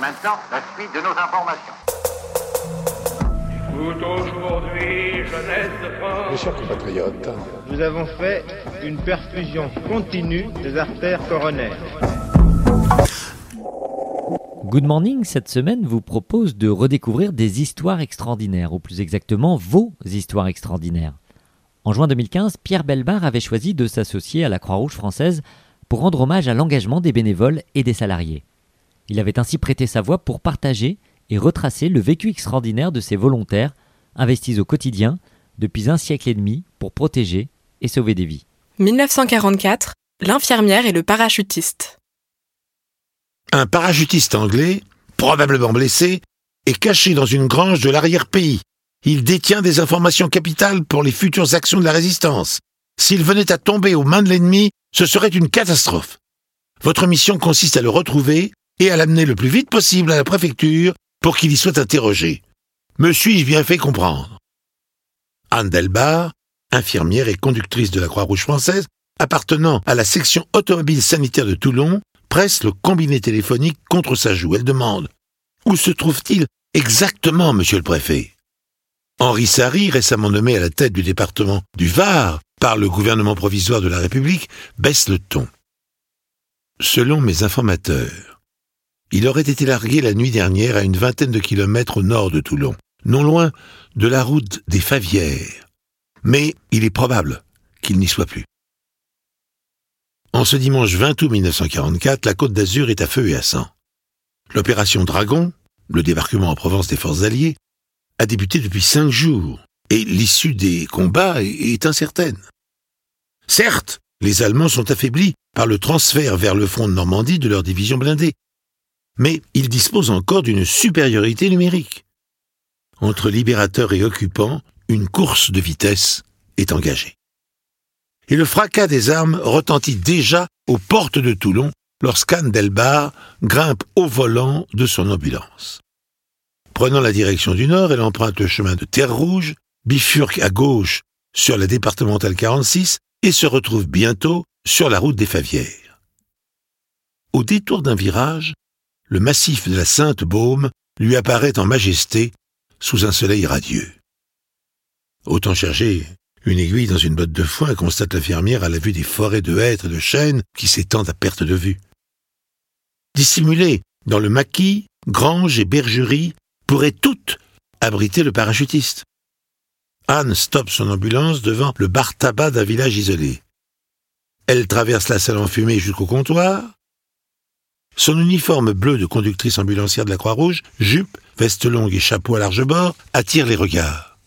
Maintenant, la suite de nos informations. aujourd'hui, jeunesse de France. Mes chers compatriotes, Nous avons fait une perfusion continue des artères coronaires. Good Morning, cette semaine, vous propose de redécouvrir des histoires extraordinaires, ou plus exactement vos histoires extraordinaires. En juin 2015, Pierre Belbar avait choisi de s'associer à la Croix-Rouge française pour rendre hommage à l'engagement des bénévoles et des salariés. Il avait ainsi prêté sa voix pour partager et retracer le vécu extraordinaire de ces volontaires investis au quotidien depuis un siècle et demi pour protéger et sauver des vies. 1944, l'infirmière et le parachutiste. un parachutiste anglais, probablement blessé, est caché dans une grange de l'arrière-pays. Il détient des informations capitales pour les futures actions de la résistance. S'il venait à tomber aux mains de l'ennemi, ce serait une catastrophe. Votre mission consiste à le retrouver et à l'amener le plus vite possible à la préfecture pour qu'il y soit interrogé. Me suis-je bien fait comprendre Anne Delbar, infirmière et conductrice de la Croix-Rouge française, appartenant à la section automobile sanitaire de Toulon, presse le combiné téléphonique contre sa joue. Elle demande Où se trouve-t-il exactement, monsieur le préfet? Henri Sari, récemment nommé à la tête du département du Var par le gouvernement provisoire de la République, baisse le ton. Selon mes informateurs, il aurait été largué la nuit dernière à une vingtaine de kilomètres au nord de Toulon, non loin de la route des Favières. Mais il est probable qu'il n'y soit plus. En ce dimanche 20 août 1944, la Côte d'Azur est à feu et à sang. L'opération Dragon, le débarquement en Provence des forces alliées, a débuté depuis cinq jours, et l'issue des combats est, incertaine. Certes, les Allemands sont affaiblis par le transfert vers le front de Normandie de leur division blindée, mais ils disposent encore d'une supériorité numérique. Entre libérateurs et occupants, une course de vitesse est engagée. Et le fracas des armes retentit déjà aux portes de Toulon lorsqu'Anne Delbar grimpe au volant de son ambulance. Prenant la direction du nord, elle emprunte le chemin de Terre Rouge, bifurque à gauche sur la départementale 46 et se retrouve bientôt sur la route des Favières. Au détour d'un virage, le massif de la Sainte Baume lui apparaît en majesté sous un soleil radieux. Autant chercher une aiguille dans une botte de foin, constate l'infirmière à la vue des forêts de hêtres et de chênes qui s'étendent à perte de vue. Dissimulées dans le maquis, granges et bergeries pourraient toutes abriter le parachutiste. Anne stoppe son ambulance devant le bar tabac d'un village isolé. Elle traverse la salle enfumée jusqu'au comptoir. Son uniforme bleu de conductrice ambulancière de la Croix-Rouge, jupe, veste longue et chapeau à large bord, attire les regards.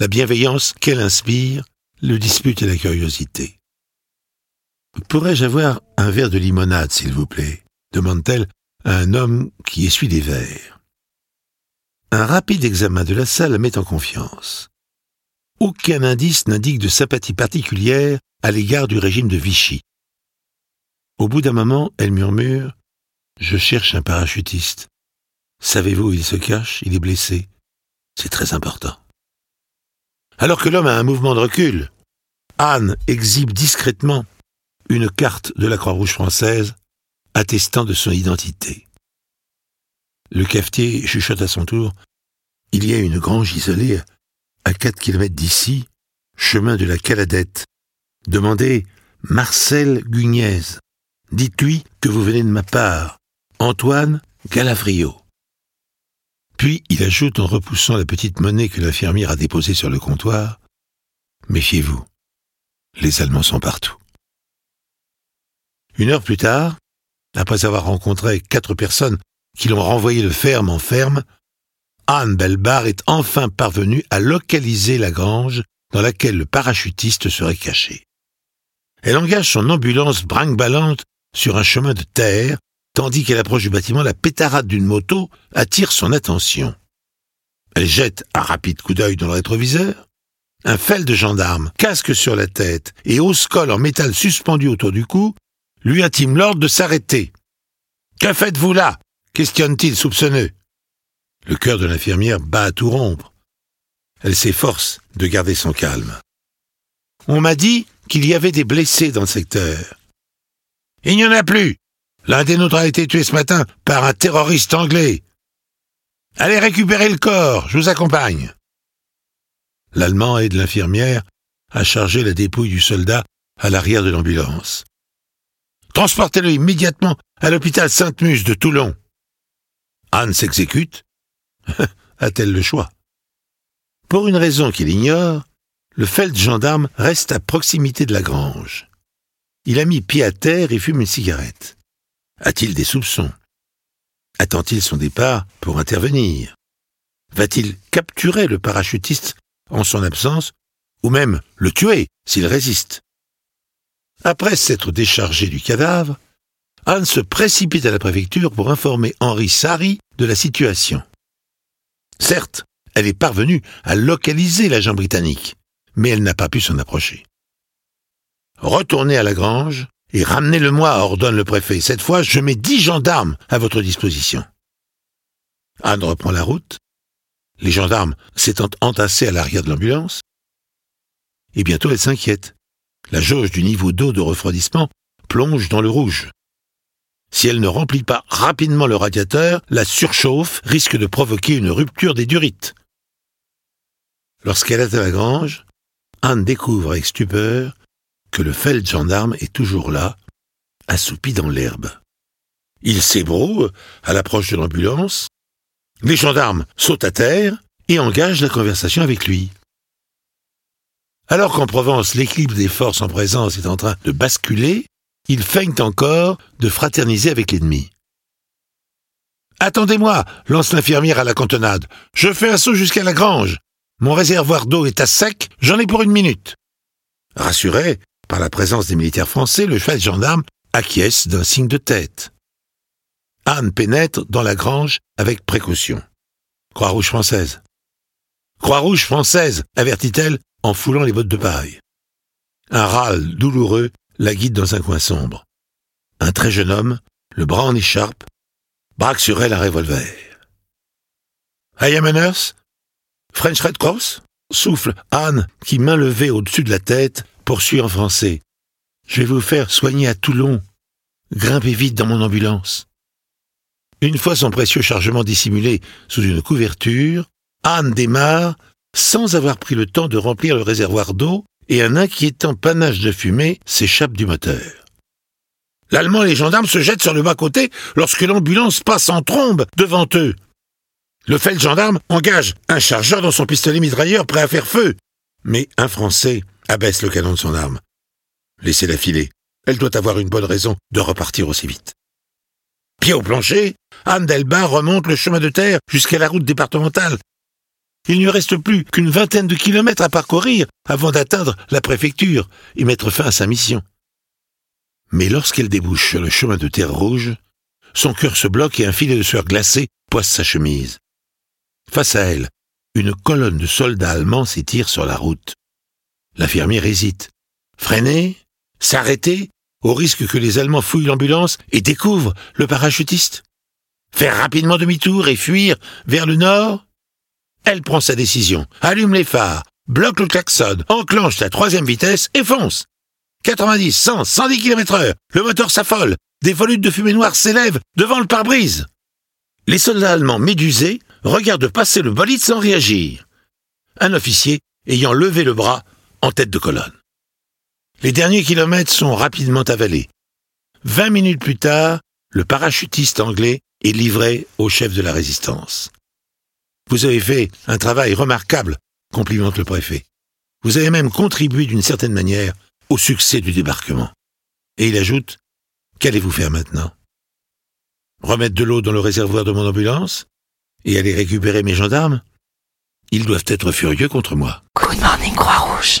La bienveillance qu'elle inspire le dispute et la curiosité. Pourrais-je avoir un verre de limonade, s'il vous plaît? demande-t-elle à un homme qui essuie des verres. Un rapide examen de la salle la met en confiance. Aucun indice n'indique de sympathie particulière à l'égard du régime de Vichy. Au bout d'un moment, elle murmure Je cherche un parachutiste. Savez-vous où il se cache? Il est blessé. C'est très important. Alors que l'homme a un mouvement de recul, Anne exhibe discrètement une carte de la Croix-Rouge française attestant de son identité. Le cafetier chuchote à son tour Il y a une grange isolée à quatre kilomètres d'ici, chemin de la Caladette. Demandez Marcel Gugnez. Dites-lui que vous venez de ma part. Antoine Galafrio. Puis il ajoute en repoussant la petite monnaie que l'infirmière a déposée sur le comptoir Méfiez-vous, les Allemands sont partout. Une heure plus tard, après avoir rencontré quatre personnes qui l'ont renvoyé de ferme en ferme, Anne Belbar est enfin parvenue à localiser la grange dans laquelle le parachutiste serait caché. Elle engage son ambulance brinque-ballante sur un chemin de terre, tandis qu'elle approche du bâtiment, la pétarade d'une moto attire son attention. Elle jette un rapide coup d'œil dans le rétroviseur. Un fel de gendarme, casque sur la tête et hausse-col en métal suspendu autour du cou, lui intime l'ordre de s'arrêter. Que faites-vous là? questionne-t-il soupçonneux. Le cœur de l'infirmière bat à tout rompre. Elle s'efforce de garder son calme. On m'a dit qu'il y avait des blessés dans le secteur. Il n'y en a plus. L'un des nôtres a été tué ce matin par un terroriste anglais. Allez récupérer le corps, je vous accompagne. L'Allemand aide l'infirmière à charger la dépouille du soldat à l'arrière de l'ambulance. Transportez-le immédiatement à l'hôpital Sainte-Muse de Toulon. Anne s'exécute. A-t-elle le choix? Pour une raison qu'il ignore, le feld gendarme reste à proximité de la grange. Il a mis pied à terre et fume une cigarette. A-t-il des soupçons? Attend-il son départ pour intervenir? Va-t-il capturer le parachutiste en son absence ou même le tuer s'il résiste? Après s'être déchargé du cadavre, Anne se précipite à la préfecture pour informer Henri Sari de la situation. Certes, elle est parvenue à localiser l'agent britannique, mais elle n'a pas pu s'en approcher. Retournez à la grange et ramenez-le-moi, ordonne le préfet. Cette fois, je mets dix gendarmes à votre disposition. Anne reprend la route, les gendarmes s'étant entassés à l'arrière de l'ambulance, et bientôt elle s'inquiète. La jauge du niveau d'eau de refroidissement plonge dans le rouge. Si elle ne remplit pas rapidement le radiateur, la surchauffe risque de provoquer une rupture des durites. Lorsqu'elle est à la grange, Anne découvre avec stupeur que le feld gendarme est toujours là, assoupi dans l'herbe. Il s'ébroue à l'approche de l'ambulance. Les gendarmes sautent à terre et engagent la conversation avec lui. Alors qu'en Provence, l'équilibre des forces en présence est en train de basculer, ils feignent encore de fraterniser avec l'ennemi. Attendez-moi, lance l'infirmière à la cantonade. Je fais un saut jusqu'à la grange. Mon réservoir d'eau est à sec, j'en ai pour une minute. Rassuré par la présence des militaires français, le chef gendarme acquiesce d'un signe de tête. Anne pénètre dans la grange avec précaution. Croix-Rouge française. Croix-Rouge française, avertit-elle en foulant les bottes de paille. Un râle douloureux la guide dans un coin sombre. Un très jeune homme, le bras en écharpe, braque sur elle un revolver. I am a nurse? French Red Cross? souffle Anne, qui, main levée au-dessus de la tête, poursuit en français. Je vais vous faire soigner à Toulon. Grimpez vite dans mon ambulance. Une fois son précieux chargement dissimulé sous une couverture, Anne démarre sans avoir pris le temps de remplir le réservoir d'eau et un inquiétant panache de fumée s'échappe du moteur. L'Allemand et les gendarmes se jettent sur le bas-côté lorsque l'ambulance passe en trombe devant eux. Le feld gendarme engage un chargeur dans son pistolet mitrailleur prêt à faire feu. Mais un Français abaisse le canon de son arme. Laissez-la filer. Elle doit avoir une bonne raison de repartir aussi vite. Pied au plancher, Anne Delbar remonte le chemin de terre jusqu'à la route départementale il ne reste plus qu'une vingtaine de kilomètres à parcourir avant d'atteindre la préfecture et mettre fin à sa mission. Mais lorsqu'elle débouche sur le chemin de terre rouge, son cœur se bloque et un filet de sueur glacée poisse sa chemise. Face à elle, une colonne de soldats allemands s'étire sur la route. L'infirmière hésite. Freiner S'arrêter Au risque que les Allemands fouillent l'ambulance et découvrent le parachutiste Faire rapidement demi-tour et fuir vers le nord elle prend sa décision, allume les phares, bloque le klaxon, enclenche la troisième vitesse et fonce. 90, 100, 110 km heure, le moteur s'affole, des volutes de fumée noire s'élèvent devant le pare-brise. Les soldats allemands médusés regardent passer le bolide sans réagir. Un officier ayant levé le bras en tête de colonne. Les derniers kilomètres sont rapidement avalés. Vingt minutes plus tard, le parachutiste anglais est livré au chef de la résistance. Vous avez fait un travail remarquable, complimente le préfet. Vous avez même contribué d'une certaine manière au succès du débarquement. Et il ajoute, qu'allez-vous faire maintenant? Remettre de l'eau dans le réservoir de mon ambulance Et aller récupérer mes gendarmes? Ils doivent être furieux contre moi. Good morning Croix-Rouge.